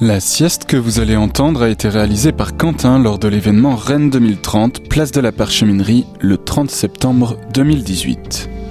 La sieste que vous allez entendre a été réalisée par Quentin lors de l'événement Rennes 2030, place de la Parcheminerie, le 30 septembre 2018.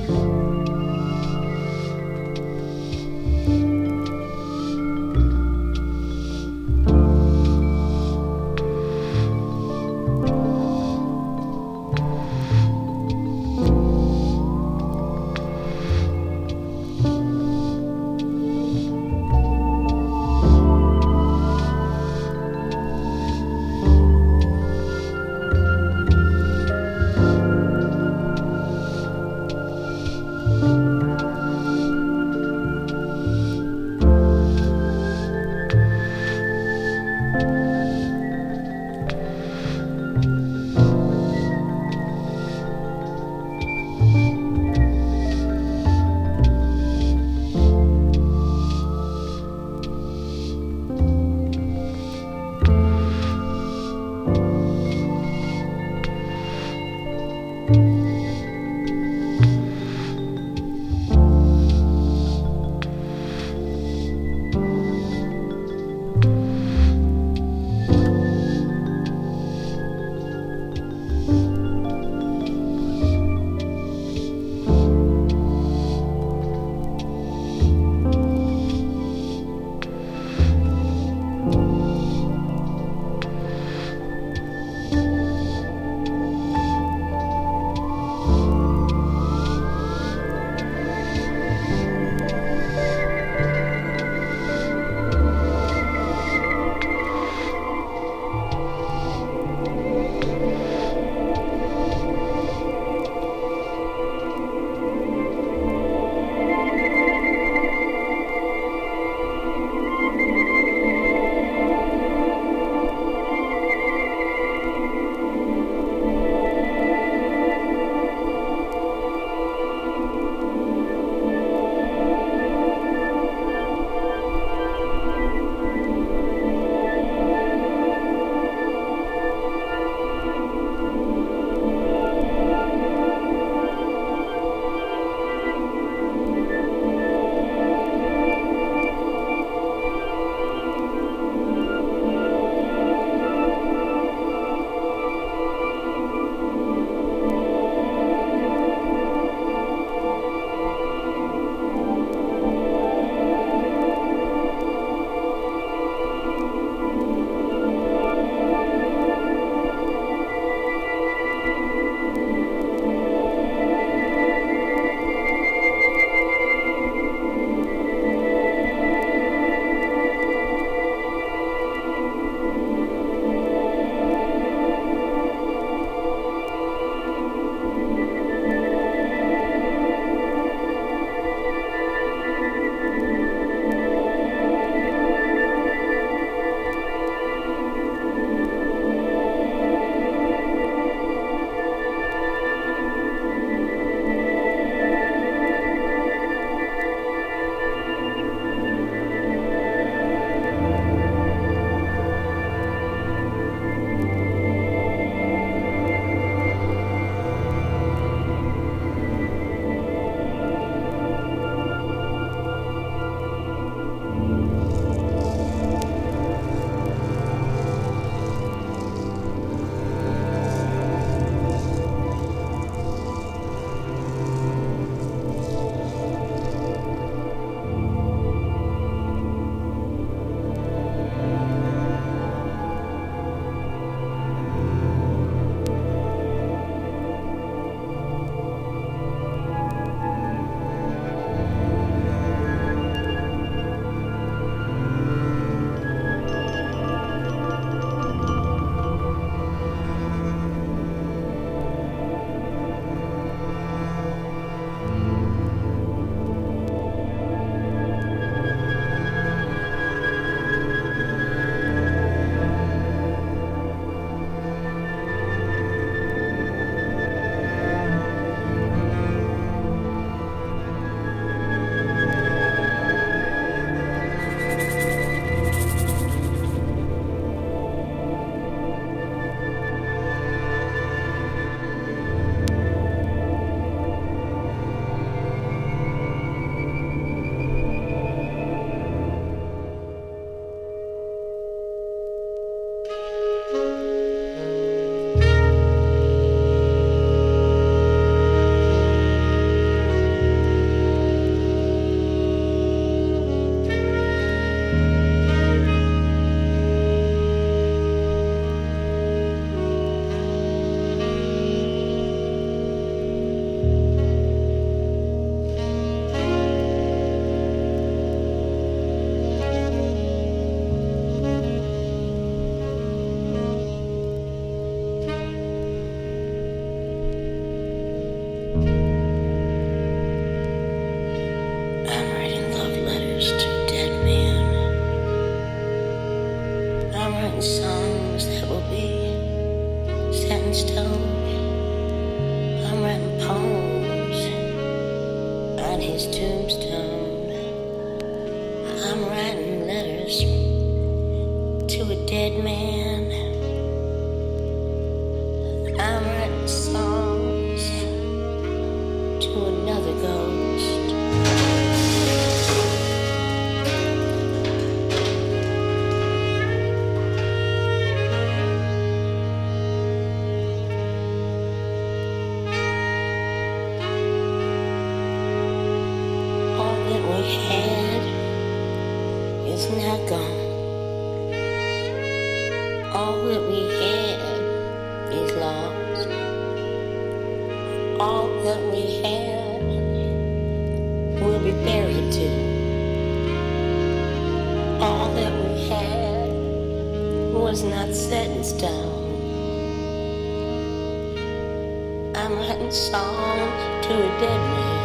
Songs song to a dead man.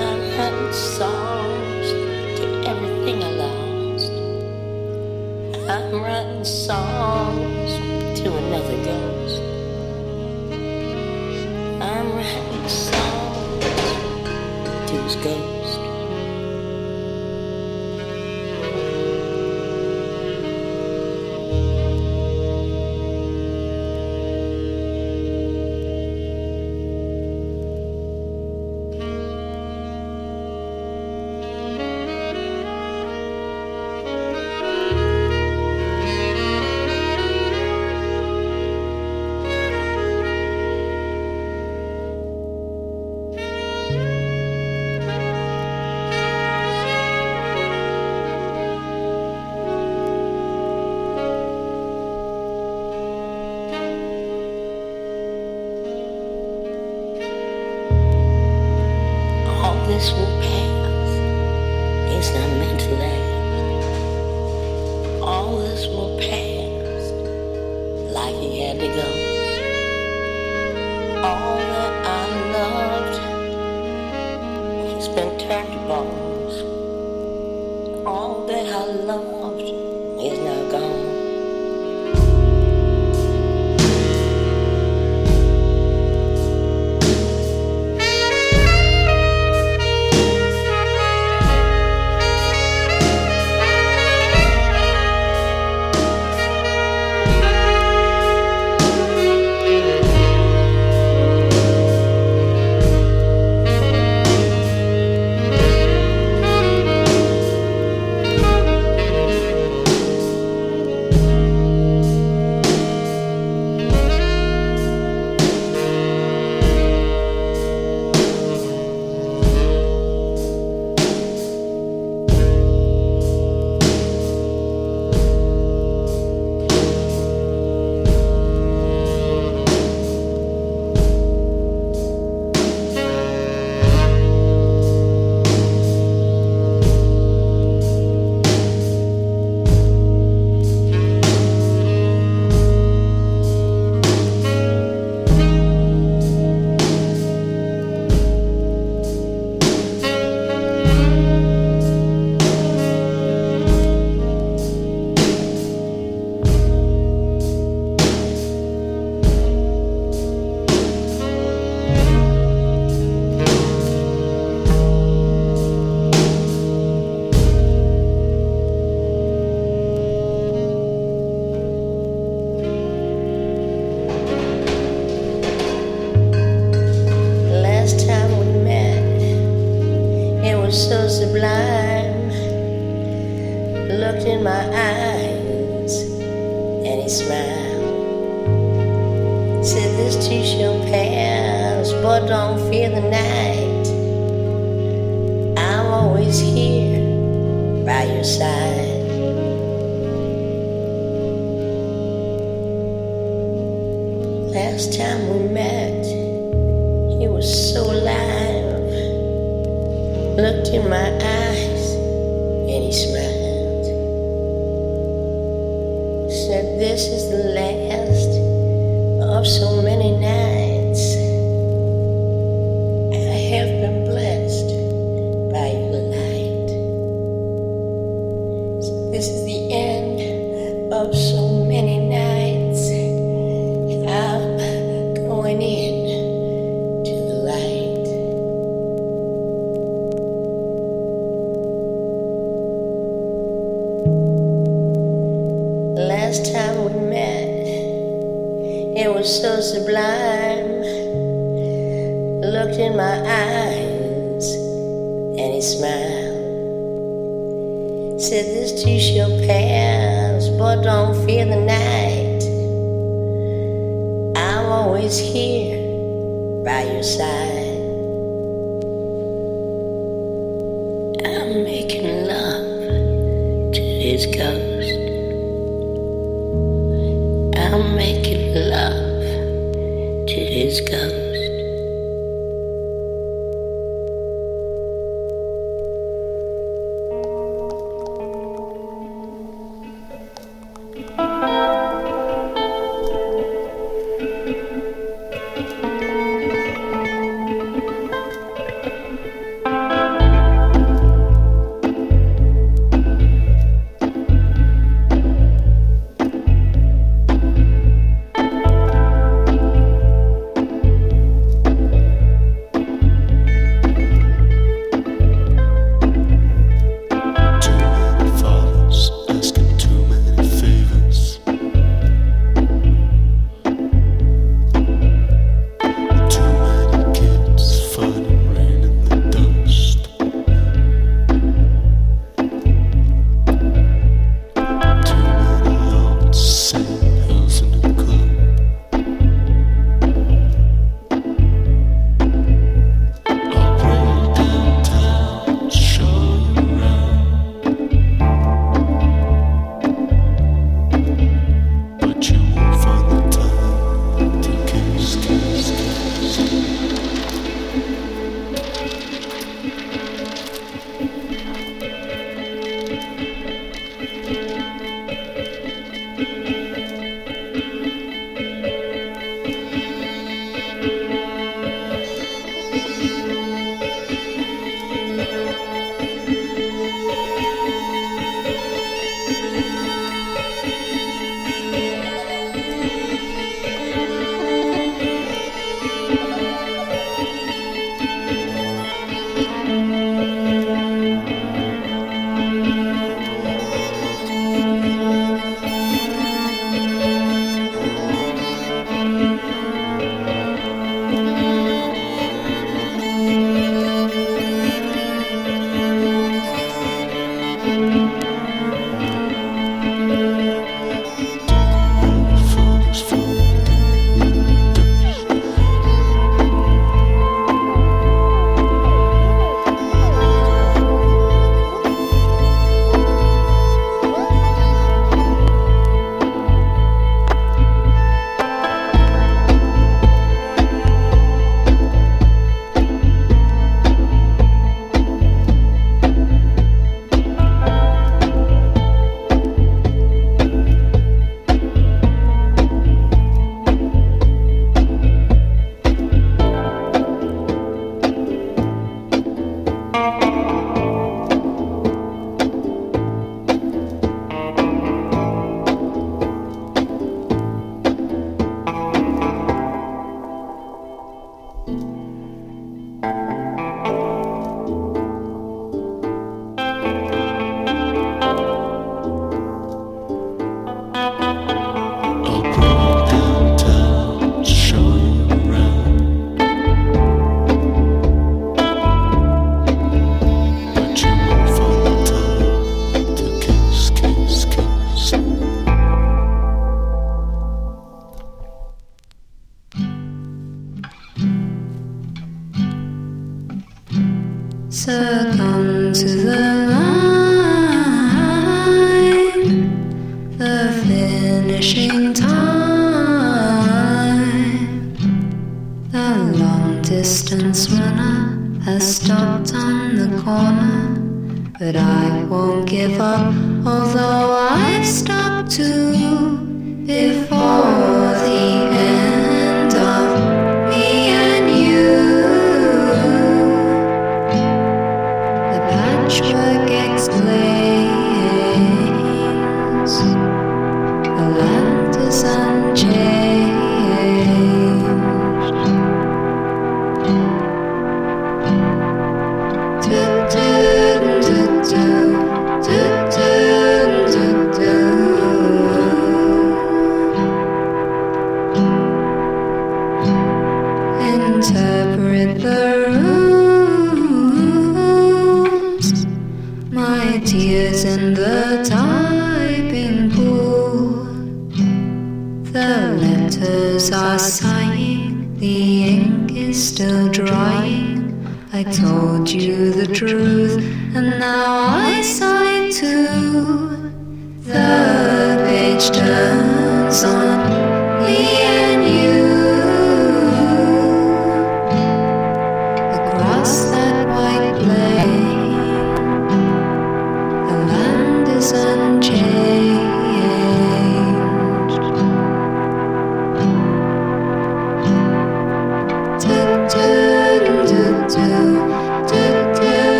I've had songs to everything I lost. I'm writing songs to another ghost. I'm writing songs to his ghost.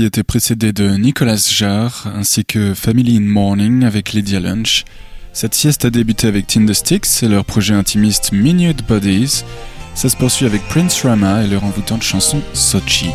Qui était précédé de Nicolas Jarre ainsi que Family in Morning avec Lydia Lunch. Cette sieste a débuté avec Tinder Sticks et leur projet intimiste Minute Bodies. Ça se poursuit avec Prince Rama et leur envoûtante chanson Sochi.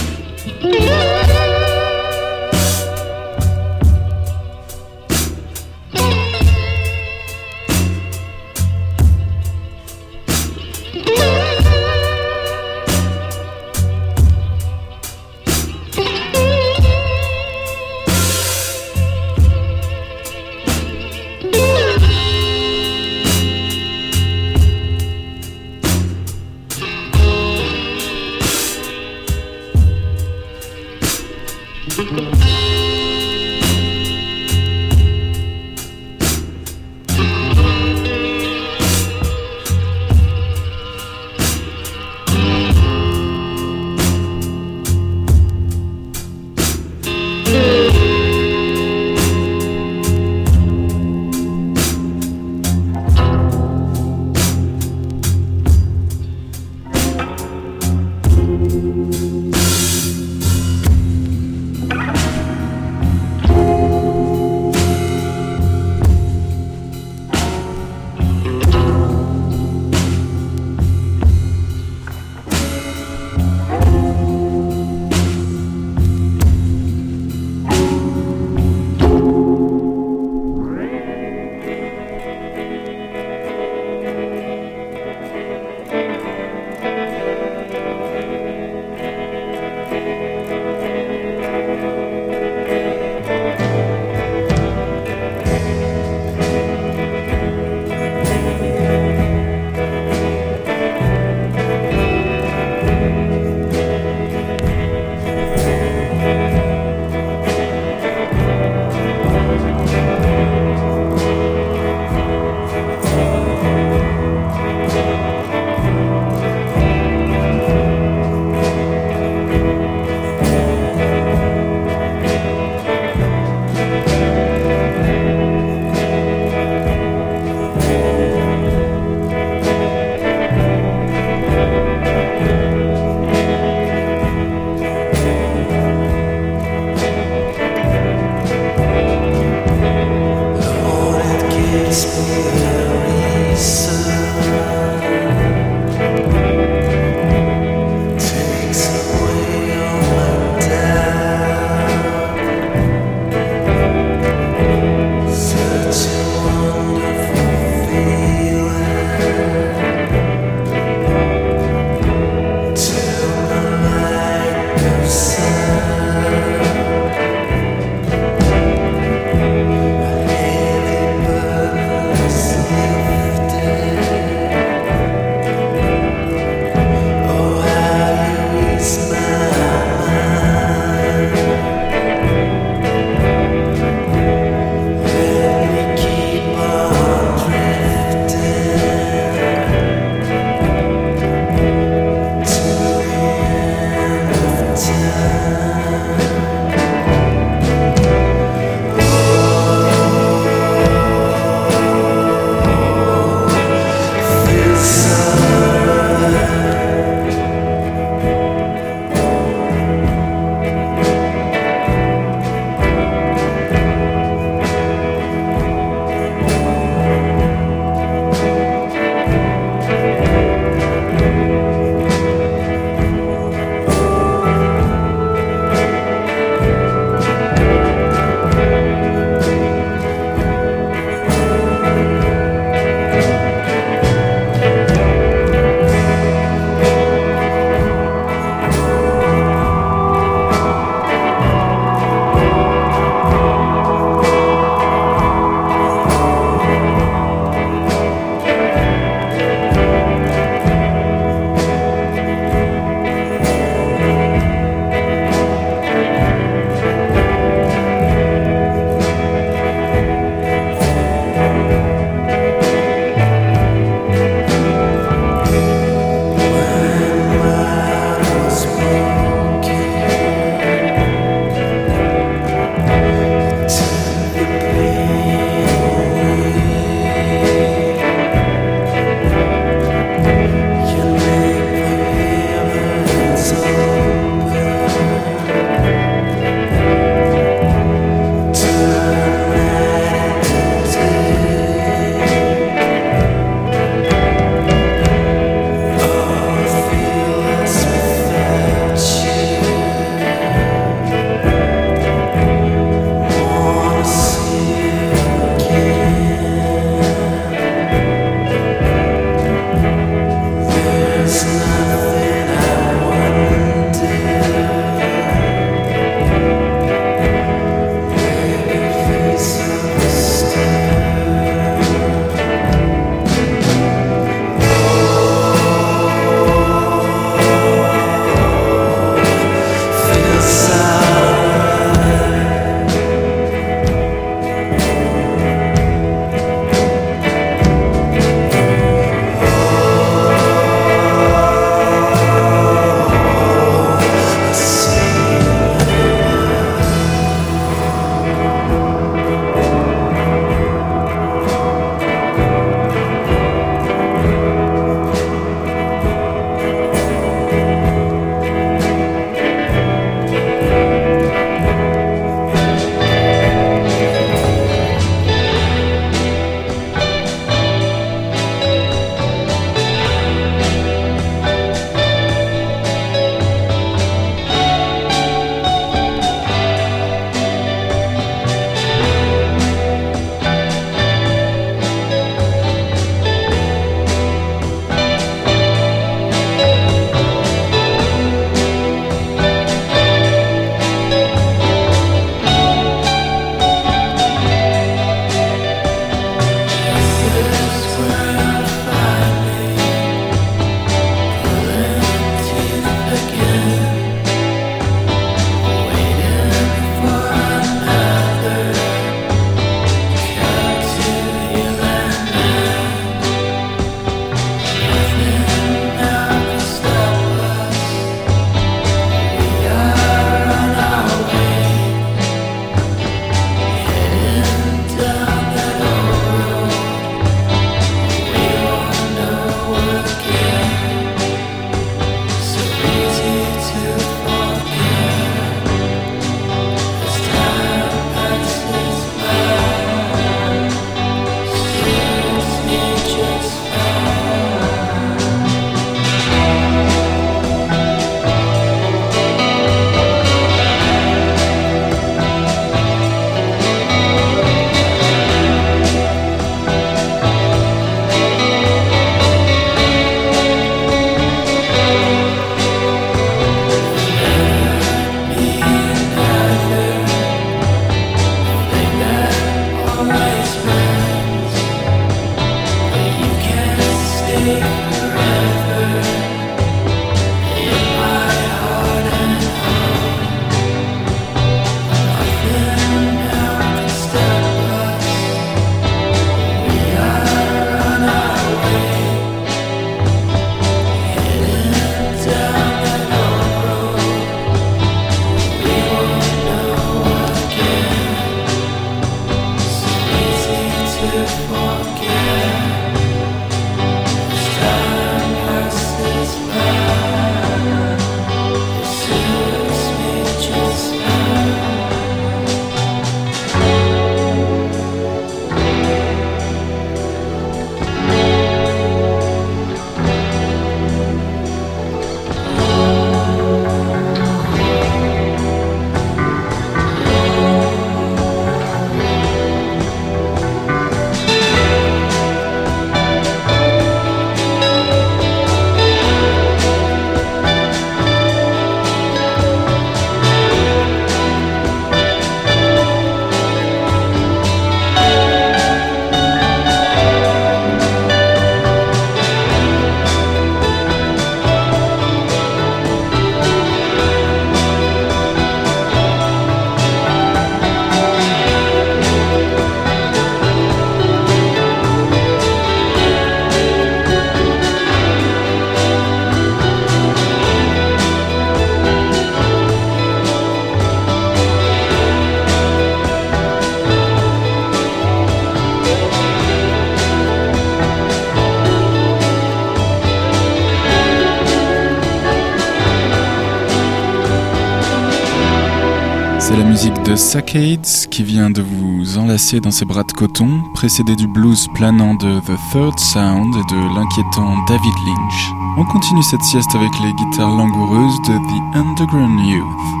Saccades qui vient de vous enlacer dans ses bras de coton, précédé du blues planant de The Third Sound et de l'inquiétant David Lynch. On continue cette sieste avec les guitares langoureuses de The Underground Youth.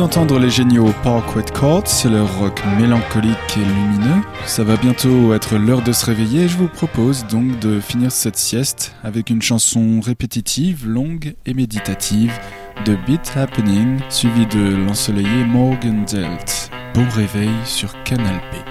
d'entendre les géniaux Parkwood Court, c'est leur rock mélancolique et lumineux. Ça va bientôt être l'heure de se réveiller et je vous propose donc de finir cette sieste avec une chanson répétitive, longue et méditative de Beat Happening, suivie de l'ensoleillé Morgan Delt. Bon réveil sur Canal B.